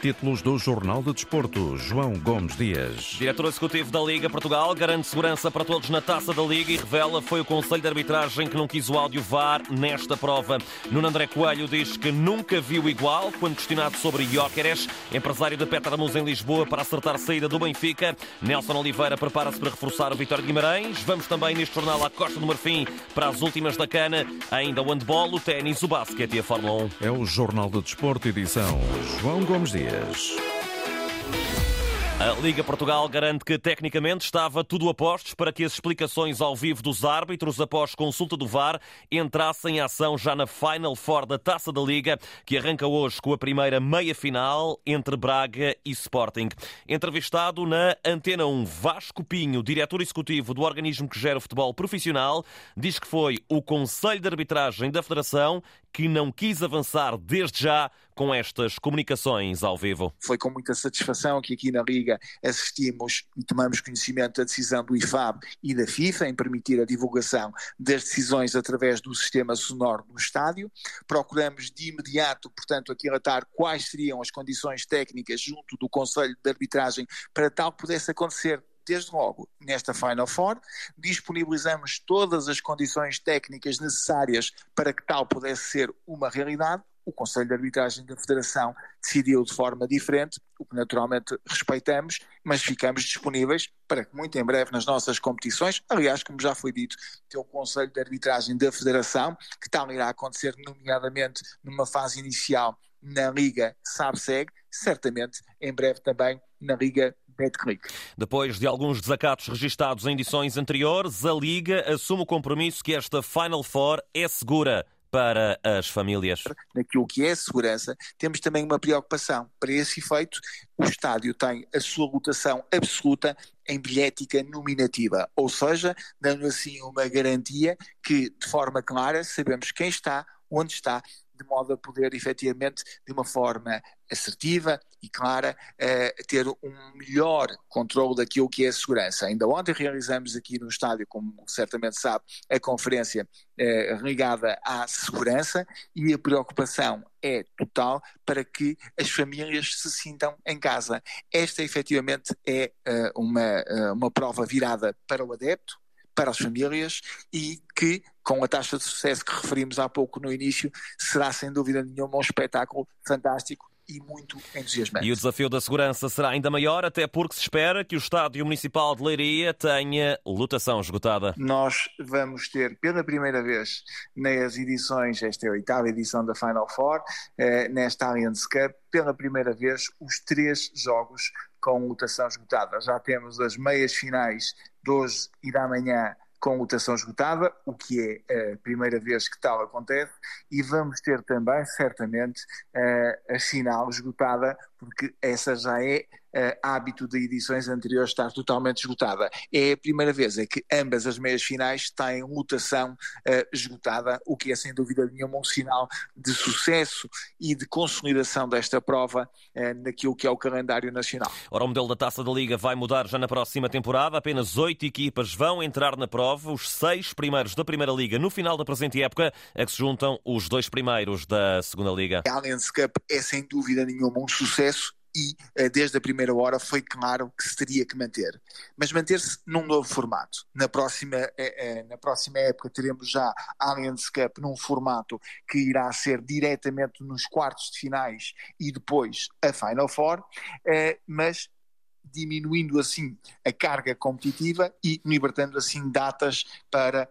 Títulos do Jornal de Desporto, João Gomes Dias. Diretor Executivo da Liga Portugal garante segurança para todos na Taça da Liga e revela foi o Conselho de Arbitragem que não quis o áudio VAR nesta prova. Nuno André Coelho diz que nunca viu igual quando questionado sobre Jóqueres, empresário de Petramus em Lisboa para acertar a saída do Benfica. Nelson Oliveira prepara-se para reforçar o Vitória de Guimarães. Vamos também neste jornal à Costa do Marfim para as últimas da cana. Ainda o handball, o ténis, o basquete e a Fórmula 1. É o Jornal de Desporto, edição João Gomes Dias. Dias. A Liga Portugal garante que tecnicamente estava tudo a postos para que as explicações ao vivo dos árbitros após consulta do VAR entrassem em ação já na Final Four da Taça da Liga, que arranca hoje com a primeira meia-final entre Braga e Sporting. Entrevistado na Antena 1, Vasco Pinho, diretor executivo do organismo que gera o futebol profissional, diz que foi o Conselho de Arbitragem da Federação que não quis avançar desde já com estas comunicações ao vivo. Foi com muita satisfação que aqui na Liga assistimos e tomamos conhecimento da decisão do IFAB e da FIFA em permitir a divulgação das decisões através do sistema sonoro do estádio. Procuramos de imediato, portanto, aquilatar quais seriam as condições técnicas junto do Conselho de Arbitragem para tal pudesse acontecer desde logo, nesta Final Four, disponibilizamos todas as condições técnicas necessárias para que tal pudesse ser uma realidade. O Conselho de Arbitragem da Federação decidiu de forma diferente, o que naturalmente respeitamos, mas ficamos disponíveis para que muito em breve nas nossas competições, aliás, como já foi dito, tem o Conselho de Arbitragem da Federação, que tal irá acontecer, nomeadamente numa fase inicial na Liga SAB-SEG, certamente em breve também na Liga Betclic. Depois de alguns desacatos registados em edições anteriores, a Liga assume o compromisso que esta Final Four é segura para as famílias? Naquilo que é segurança, temos também uma preocupação. Para esse efeito, o estádio tem a sua lotação absoluta em bilhética nominativa, ou seja, dando assim uma garantia que, de forma clara, sabemos quem está, onde está de modo a poder efetivamente, de uma forma assertiva e clara, uh, ter um melhor controle daquilo que é a segurança. Ainda ontem realizamos aqui no estádio, como certamente sabe, a conferência uh, ligada à segurança e a preocupação é total para que as famílias se sintam em casa. Esta efetivamente é uh, uma, uma prova virada para o adepto, para as famílias e que, com a taxa de sucesso que referimos há pouco no início, será sem dúvida nenhuma um espetáculo fantástico e muito entusiasmante. E o desafio da segurança será ainda maior, até porque se espera que o Estádio Municipal de Leiria tenha lotação esgotada. Nós vamos ter pela primeira vez nas edições, esta é a oitava edição da Final Four, eh, nesta Allianz Cup, pela primeira vez os três jogos com lotação esgotada. Já temos as meias finais de hoje e da manhã com lotação esgotada, o que é a primeira vez que tal acontece, e vamos ter também, certamente, a final esgotada, porque essa já é uh, hábito de edições anteriores estar totalmente esgotada. É a primeira vez é que ambas as meias finais têm mutação uh, esgotada, o que é sem dúvida nenhuma um sinal de sucesso e de consolidação desta prova uh, naquilo que é o calendário nacional. Ora, o modelo da Taça da Liga vai mudar já na próxima temporada. Apenas oito equipas vão entrar na prova. Os seis primeiros da Primeira Liga no final da presente época a que se juntam os dois primeiros da Segunda Liga. A Allianz Cup é sem dúvida nenhuma um sucesso e eh, desde a primeira hora foi claro que se teria que manter. Mas manter-se num novo formato. Na próxima, eh, eh, na próxima época teremos já a Allianz Cup num formato que irá ser diretamente nos quartos de finais e depois a Final Four, mas diminuindo assim a carga competitiva e libertando assim datas para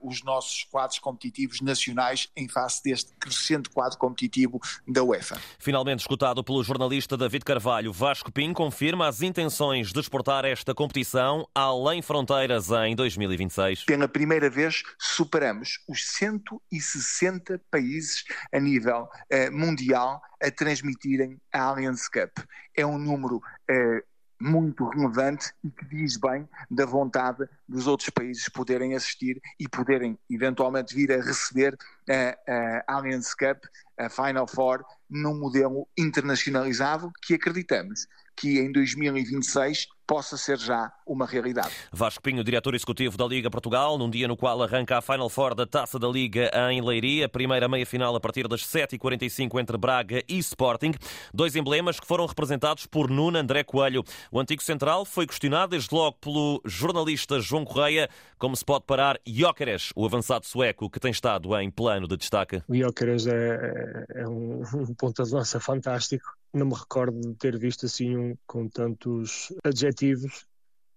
os nossos quadros competitivos nacionais em face deste crescente quadro competitivo da UEFA. Finalmente escutado pelo jornalista David Carvalho, Vasco Pim confirma as intenções de exportar esta competição além fronteiras em 2026. Pela primeira vez superamos os 160 países a nível uh, mundial a transmitirem a Allianz Cup. É um número uh, muito relevante e que diz bem da vontade dos outros países poderem assistir e poderem eventualmente vir a receber a, a Allianz Cup, a Final Four, num modelo internacionalizado que acreditamos que em 2026 possa ser já uma realidade. Vasco Pinho, diretor executivo da Liga Portugal, num dia no qual arranca a Final Four da Taça da Liga em Leiria, primeira meia-final a partir das 7h45 entre Braga e Sporting. Dois emblemas que foram representados por Nuno André Coelho. O antigo central foi questionado desde logo pelo jornalista João Correia como se pode parar Jóqueres, o avançado sueco que tem estado em plano de destaque. O Jóqueres é, é um, um ponta de lança fantástico não me recordo de ter visto assim um com tantos adjetivos.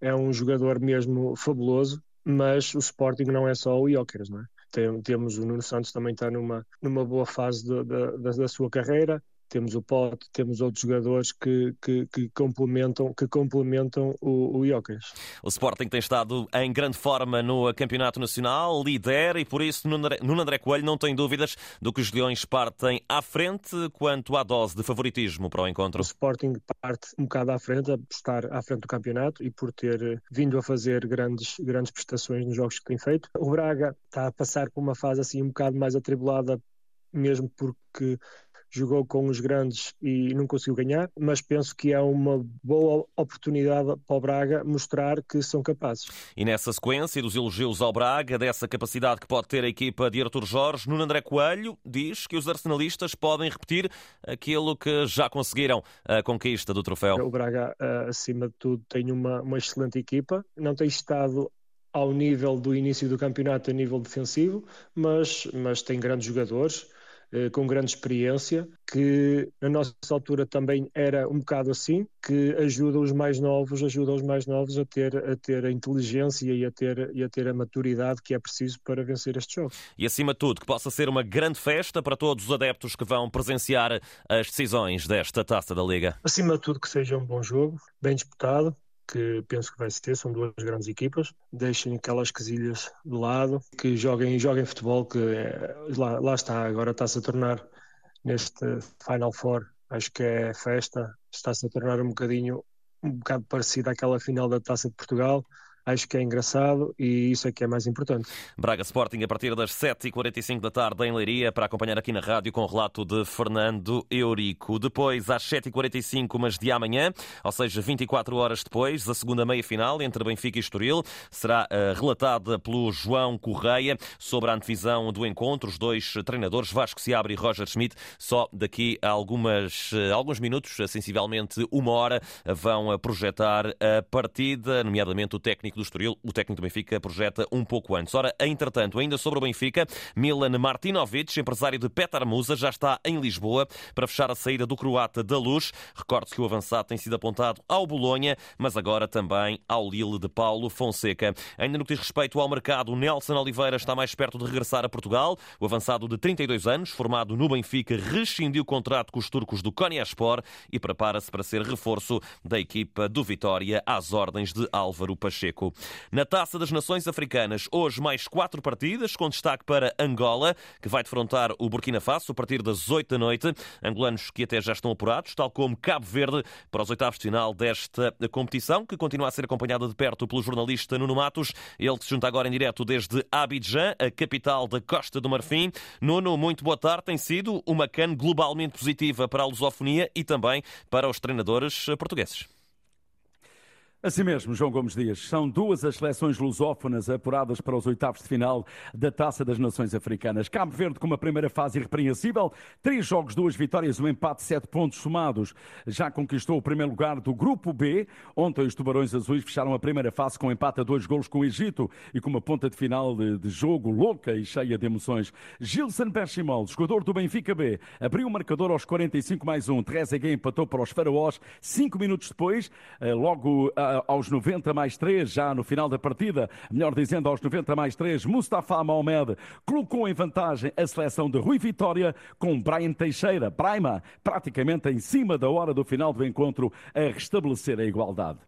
É um jogador mesmo fabuloso, mas o Sporting não é só o Jóqueres, não é? Tem, temos o Nuno Santos também está numa, numa boa fase de, de, da, da sua carreira temos o Pote, temos outros jogadores que, que, que complementam, que complementam o, o Jokers. O Sporting tem estado em grande forma no Campeonato Nacional, lidera e por isso Nuno André Coelho não tem dúvidas do que os Leões partem à frente quanto à dose de favoritismo para o encontro. O Sporting parte um bocado à frente, a estar à frente do campeonato e por ter vindo a fazer grandes, grandes prestações nos jogos que tem feito. O Braga está a passar por uma fase assim um bocado mais atribulada mesmo porque jogou com os grandes e não conseguiu ganhar, mas penso que é uma boa oportunidade para o Braga mostrar que são capazes. E nessa sequência dos elogios ao Braga, dessa capacidade que pode ter a equipa de Artur Jorge, Nuno André Coelho diz que os arsenalistas podem repetir aquilo que já conseguiram, a conquista do troféu. O Braga, eh, acima de tudo, tem uma, uma excelente equipa, não tem estado ao nível do início do campeonato a nível defensivo, mas, mas tem grandes jogadores. Eh, com grande experiência, que na nossa altura também era um bocado assim, que ajuda os mais novos, ajuda os mais novos a ter a, ter a inteligência e a ter, e a ter a maturidade que é preciso para vencer estes jogos. E acima de tudo, que possa ser uma grande festa para todos os adeptos que vão presenciar as decisões desta taça da Liga. Acima de tudo, que seja um bom jogo, bem disputado, que penso que vai ser, são duas grandes equipas. Deixem aquelas casilhas de lado, que joguem, joguem futebol, que é, lá, lá está, agora está-se a tornar neste Final Four, acho que é festa, está-se a tornar um bocadinho um bocado parecido àquela final da Taça de Portugal, acho que é engraçado e isso é que é mais importante. Braga Sporting a partir das 7h45 da tarde em Leiria para acompanhar aqui na rádio com o relato de Fernando Eurico. Depois, às 7h45, mas de amanhã, ou seja, 24 horas depois, a segunda meia-final entre Benfica e Estoril será uh, relatada pelo João Correia sobre a antevisão do encontro. Os dois treinadores, Vasco Seabra e Roger Schmidt, só daqui a algumas, uh, alguns minutos, sensivelmente uma hora, vão projetar a partida, nomeadamente o técnico do Estoril, o técnico do Benfica projeta um pouco antes. Ora, entretanto, ainda sobre o Benfica, Milan Martinovic, empresário de Petar Musa, já está em Lisboa para fechar a saída do croata da Luz. Recorde-se que o avançado tem sido apontado ao Bolonha, mas agora também ao Lille de Paulo Fonseca. Ainda no que diz respeito ao mercado, Nelson Oliveira está mais perto de regressar a Portugal. O avançado de 32 anos, formado no Benfica, rescindiu o contrato com os turcos do Konyaspor e prepara-se para ser reforço da equipa do Vitória às ordens de Álvaro Pacheco. Na Taça das Nações Africanas, hoje mais quatro partidas, com destaque para Angola, que vai defrontar o Burkina Faso a partir das 8 da noite. Angolanos que até já estão apurados, tal como Cabo Verde, para os oitavos de final desta competição, que continua a ser acompanhada de perto pelo jornalista Nuno Matos. Ele se junta agora em direto desde Abidjan, a capital da Costa do Marfim. Nuno, muito boa tarde. Tem sido uma CAN globalmente positiva para a lusofonia e também para os treinadores portugueses. Assim mesmo, João Gomes Dias. São duas as seleções lusófonas apuradas para os oitavos de final da Taça das Nações Africanas. Cabo Verde com uma primeira fase irrepreensível, três jogos, duas vitórias, um empate, sete pontos somados. Já conquistou o primeiro lugar do Grupo B. Ontem os Tubarões Azuis fecharam a primeira fase com um empate a dois golos com o Egito e com uma ponta de final de, de jogo louca e cheia de emoções. Gilson Perchimol, jogador do Benfica B, abriu o marcador aos 45 mais um. Trezeguet empatou para os Faraós cinco minutos depois, eh, aos 90 mais 3, já no final da partida, melhor dizendo, aos 90 mais 3, Mustafa Mohamed colocou em vantagem a seleção de Rui Vitória com Brian Teixeira, Braima, praticamente em cima da hora do final do encontro, a restabelecer a igualdade.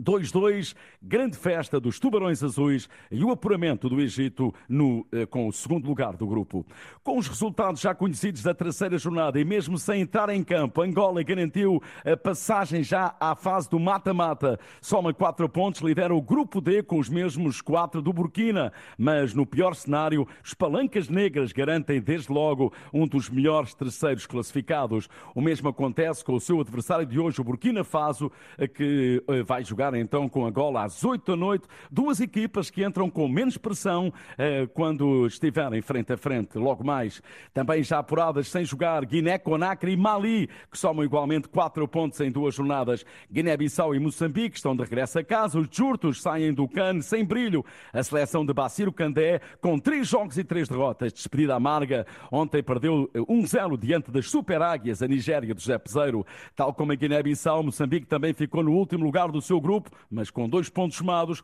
2-2, grande festa dos Tubarões Azuis e o apuramento do Egito no, eh, com o segundo lugar do grupo. Com os resultados já conhecidos da terceira jornada e mesmo sem entrar em campo, Angola garantiu a passagem já à fase do mata-mata. Soma quatro pontos, lidera o grupo D com os mesmos quatro do Burkina, mas no pior cenário, os Palancas Negras garantem desde logo um dos melhores terceiros classificados. O mesmo acontece com o seu adversário de hoje, o Burkina Faso, que eh, vai jogar jogar então com Angola às 8 da noite. Duas equipas que entram com menos pressão eh, quando estiverem frente a frente. Logo mais, também já apuradas sem jogar Guiné, Conakry e Mali, que somam igualmente 4 pontos em duas jornadas. Guiné-Bissau e Moçambique estão de regresso a casa. Os Jurtos saem do CAN sem brilho. A seleção de Baciro Candé, com três jogos e três derrotas. Despedida amarga. Ontem perdeu 1-0 diante das Super Águias, a Nigéria do José Peseiro. Tal como a Guiné-Bissau, Moçambique também ficou no último lugar do seu grupo, mas com dois pontos somados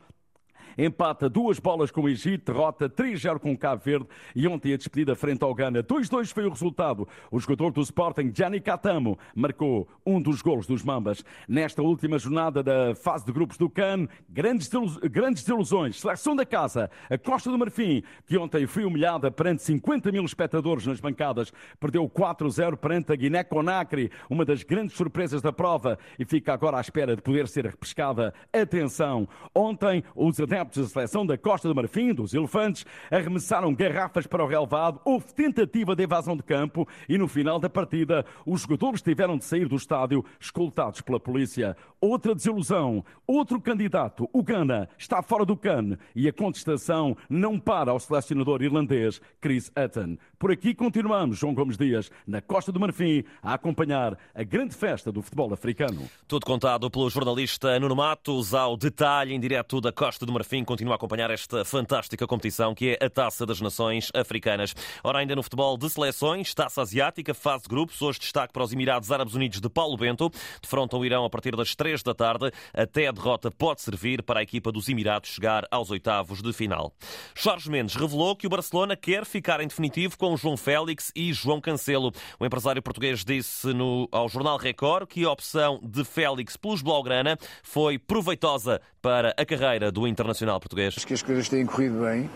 empata duas bolas com o Egito, derrota 3-0 com o Cabo Verde e ontem a despedida frente ao Ghana. 2-2 foi o resultado. O jogador do Sporting, Gianni Catamo, marcou um dos golos dos Mambas. Nesta última jornada da fase de grupos do CAN, grandes, grandes desilusões. Seleção da casa, a Costa do Marfim, que ontem foi humilhada perante 50 mil espectadores nas bancadas, perdeu 4-0 perante a Guiné-Conakry, uma das grandes surpresas da prova, e fica agora à espera de poder ser repescada. Atenção, ontem os adeptos adeptos da seleção da Costa do Marfim, dos Elefantes, arremessaram garrafas para o relevado, houve tentativa de evasão de campo e no final da partida os jogadores tiveram de sair do estádio escoltados pela polícia. Outra desilusão, outro candidato, o Ghana, está fora do CAN e a contestação não para ao selecionador irlandês Chris Hutton. Por aqui continuamos, João Gomes Dias, na Costa do Marfim, a acompanhar a grande festa do futebol africano. Tudo contado pelo jornalista Nuno Matos ao detalhe em direto da Costa do Marfim. Continua a acompanhar esta fantástica competição que é a Taça das Nações Africanas. Ora, ainda no futebol de seleções, Taça Asiática, fase de grupos, hoje destaque para os Emirados Árabes Unidos de Paulo Bento. Defrontam o Irão a partir das 3 da tarde. Até a derrota pode servir para a equipa dos Emirados chegar aos oitavos de final. Jorge Mendes revelou que o Barcelona quer ficar em definitivo com João Félix e João Cancelo. O empresário português disse no, ao Jornal Record que a opção de Félix pelos Blaugrana foi proveitosa para a carreira do internacional português. Acho que as coisas têm corrido bem,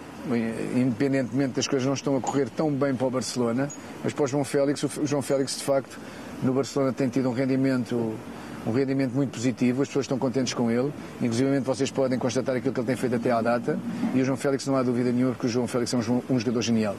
independentemente das coisas não estão a correr tão bem para o Barcelona, mas para o João Félix, o João Félix de facto no Barcelona tem tido um rendimento um rendimento muito positivo, as pessoas estão contentes com ele, inclusive vocês podem constatar aquilo que ele tem feito até à data, e o João Félix não há dúvida nenhuma que o João Félix é um, um jogador genial.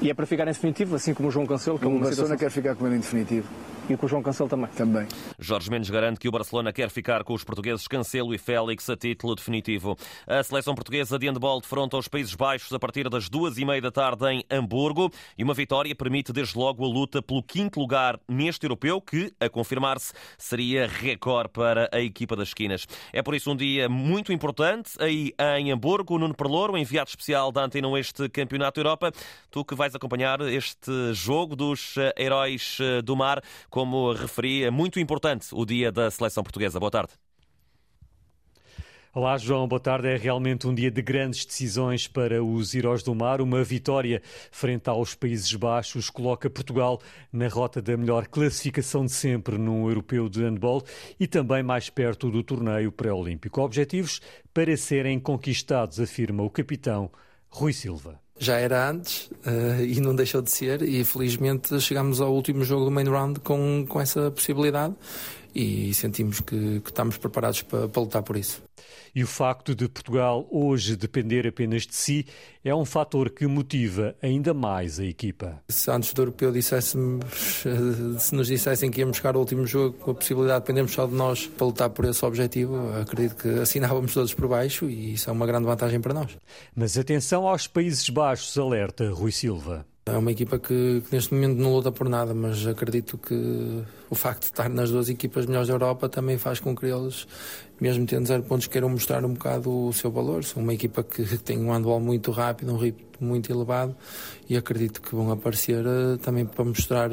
E é para ficar em definitivo, assim como o João Cancelo? Que o Barcelona situação... quer ficar com ele em definitivo. E com o João Cancelo também. Também. Jorge Mendes garante que o Barcelona quer ficar com os portugueses Cancelo e Félix a título definitivo. A seleção portuguesa de handball defronta os Países Baixos a partir das duas e meia da tarde em Hamburgo e uma vitória permite desde logo a luta pelo quinto lugar neste europeu que, a confirmar-se, seria recorde para a equipa das esquinas. É por isso um dia muito importante aí em Hamburgo. Nuno Perlouro, enviado especial da Antena este Campeonato Europa. Tu que vais acompanhar este jogo dos eh, heróis eh, do mar como referi, é muito importante o dia da seleção portuguesa. Boa tarde. Olá, João, boa tarde. É realmente um dia de grandes decisões para os Heróis do Mar. Uma vitória frente aos Países Baixos coloca Portugal na rota da melhor classificação de sempre no europeu de handball e também mais perto do torneio pré-olímpico. Objetivos para serem conquistados, afirma o capitão Rui Silva já era antes uh, e não deixou de ser e felizmente chegámos ao último jogo do main round com, com essa possibilidade e sentimos que, que estamos preparados para, para lutar por isso. E o facto de Portugal hoje depender apenas de si é um fator que motiva ainda mais a equipa. Se antes do europeu disséssemos, eh, se nos dissessem que íamos buscar o último jogo com a possibilidade de dependermos só de nós para lutar por esse objetivo, acredito que assinávamos todos por baixo e isso é uma grande vantagem para nós. Mas atenção aos Países Baixos, alerta Rui Silva. É uma equipa que, que, neste momento não luta por nada, mas acredito que o facto de estar nas duas equipas melhores da Europa também faz com que eles, mesmo tendo zero pontos, queiram mostrar um bocado o seu valor. São uma equipa que tem um handball muito rápido, um ritmo muito elevado e acredito que vão aparecer uh, também para mostrar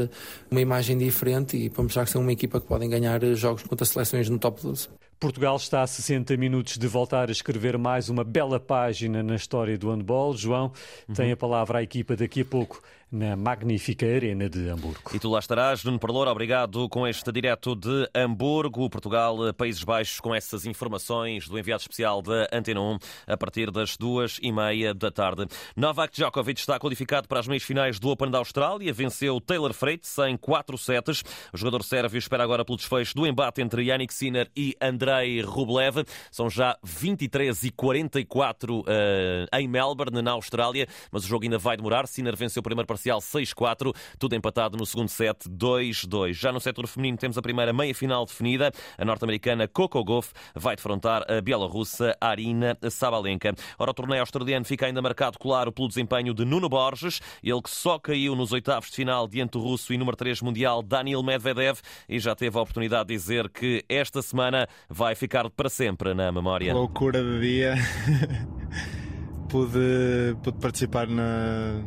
uma imagem diferente e para mostrar que são uma equipa que podem ganhar jogos contra seleções no top 12. Portugal está a 60 minutos de voltar a escrever mais uma bela página na história do handball. João, uhum. tem a palavra à equipa daqui a pouco na magnífica Arena de Hamburgo. E tu lá estarás, Nuno Parlour, obrigado com este direto de Hamburgo, Portugal, Países Baixos, com essas informações do enviado especial da Antena 1 a partir das duas e meia da tarde. Novak Djokovic está qualificado para as meias finais do Open da Austrália, venceu Taylor Freitas em quatro setes. O jogador sérvio espera agora pelo desfecho do embate entre Yannick Sinner e Andrei Rublev. São já 23 e 44 uh, em Melbourne, na Austrália, mas o jogo ainda vai demorar. Sinner venceu o primeiro parcial 6-4, tudo empatado no segundo set 2-2. Já no setor feminino temos a primeira meia-final definida. A norte-americana Coco Goff vai defrontar a bielorrussa Arina Sabalenka. Ora, o torneio australiano fica ainda marcado, claro, pelo desempenho de Nuno Borges, ele que só caiu nos oitavos de final diante do russo e número 3 mundial Daniel Medvedev e já teve a oportunidade de dizer que esta semana vai ficar para sempre na memória. Loucura de dia. pude, pude participar na,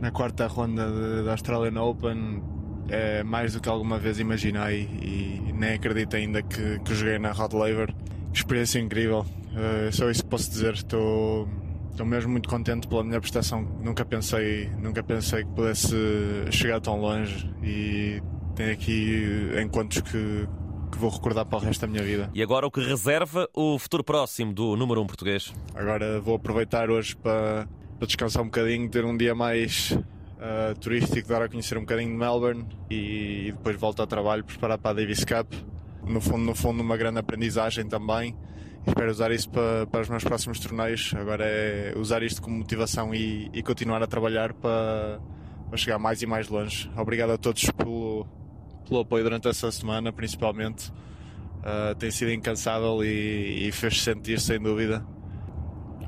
na quarta ronda da Australian Open. É mais do que alguma vez imaginei e nem acredito ainda que, que joguei na Rod Laver. Experiência incrível, uh, só isso que posso dizer. Estou, estou mesmo muito contente pela minha prestação. Nunca pensei, nunca pensei que pudesse chegar tão longe e tenho aqui encontros que, que vou recordar para o resto da minha vida. E agora o que reserva o futuro próximo do número 1 um português? Agora vou aproveitar hoje para, para descansar um bocadinho, ter um dia mais uh, turístico, dar a conhecer um bocadinho de Melbourne e, e, depois volto ao trabalho, preparar para a Davis Cup. No fundo, no fundo, uma grande aprendizagem também. Espero usar isso para, para os meus próximos torneios. Agora é usar isto como motivação e, e continuar a trabalhar para, para chegar mais e mais longe. Obrigado a todos pelo, pelo apoio durante essa semana, principalmente. Uh, tem sido incansável e, e fez-se sentir, sem dúvida.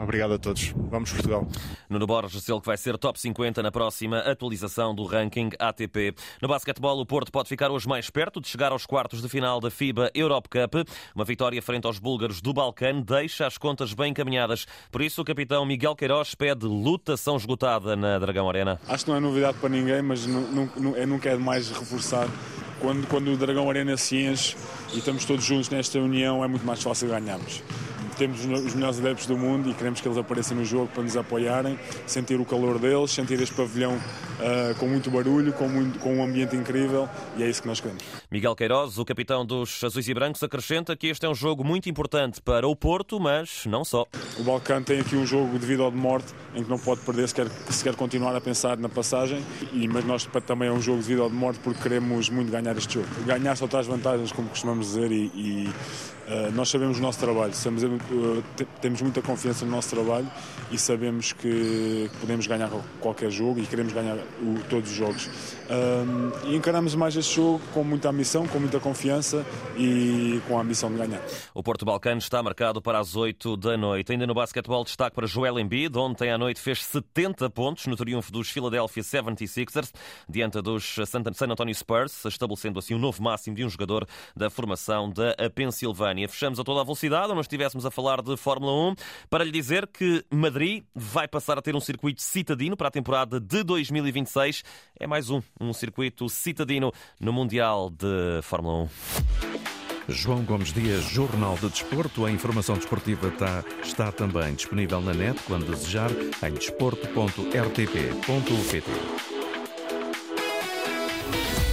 Obrigado a todos. Vamos Portugal. Nuno Borges, ele que vai ser top 50 na próxima atualização do ranking ATP. No basquetebol, o Porto pode ficar hoje mais perto de chegar aos quartos de final da FIBA Europe Cup. Uma vitória frente aos búlgaros do Balcã deixa as contas bem encaminhadas. Por isso, o capitão Miguel Queiroz pede lutação esgotada na Dragão Arena. Acho que não é novidade para ninguém, mas nunca é demais reforçar quando, quando o Dragão Arena se enche e estamos todos juntos nesta união, é muito mais fácil ganharmos temos os melhores adeptos do mundo e queremos que eles apareçam no jogo para nos apoiarem, sentir o calor deles, sentir este pavilhão uh, com muito barulho, com, muito, com um ambiente incrível e é isso que nós queremos. Miguel Queiroz, o capitão dos Azuis e Brancos, acrescenta que este é um jogo muito importante para o Porto, mas não só. O Balcão tem aqui um jogo de vida ou de morte em que não pode perder se quer, se quer continuar a pensar na passagem, e, mas nós também é um jogo de vida ou de morte porque queremos muito ganhar este jogo. Ganhar só traz vantagens, como costumamos dizer, e, e nós sabemos o nosso trabalho, uh, temos muita confiança no nosso trabalho e sabemos que podemos ganhar qualquer jogo e queremos ganhar todos os jogos. Uh, e encaramos mais este jogo com muita ambição, com muita confiança e com a ambição de ganhar. O Porto Balcano está marcado para as 8 da noite. Ainda no basquetebol, destaque para Joel Embiid, ontem à noite fez 70 pontos no triunfo dos Philadelphia 76ers diante dos San Antonio Spurs, estabelecendo assim um novo máximo de um jogador da formação da Pensilvânia. Fechamos a toda a velocidade, onde estivéssemos a falar de Fórmula 1, para lhe dizer que Madrid vai passar a ter um circuito citadino para a temporada de 2026. É mais um, um circuito citadino no Mundial de Fórmula 1. João Gomes Dias, Jornal de Desporto. A informação desportiva está, está também disponível na net quando desejar em desporto.rtp.pt.